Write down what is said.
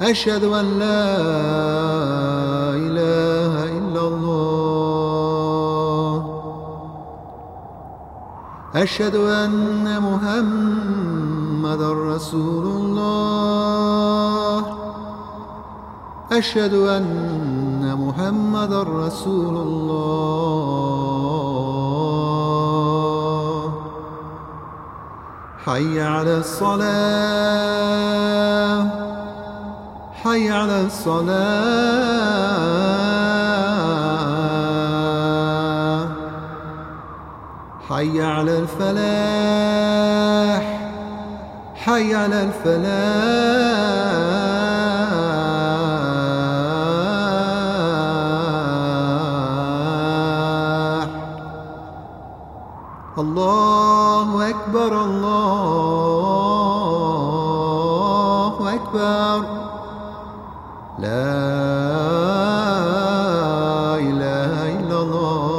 أشهد أن لا إله إلا الله. أشهد أن محمد رسول الله. أشهد أن محمد رسول الله. حي على الصلاة. حي على الصلاة. حي على الفلاح. حي على الفلاح. الله أكبر الله أكبر. لا إله إلا الله.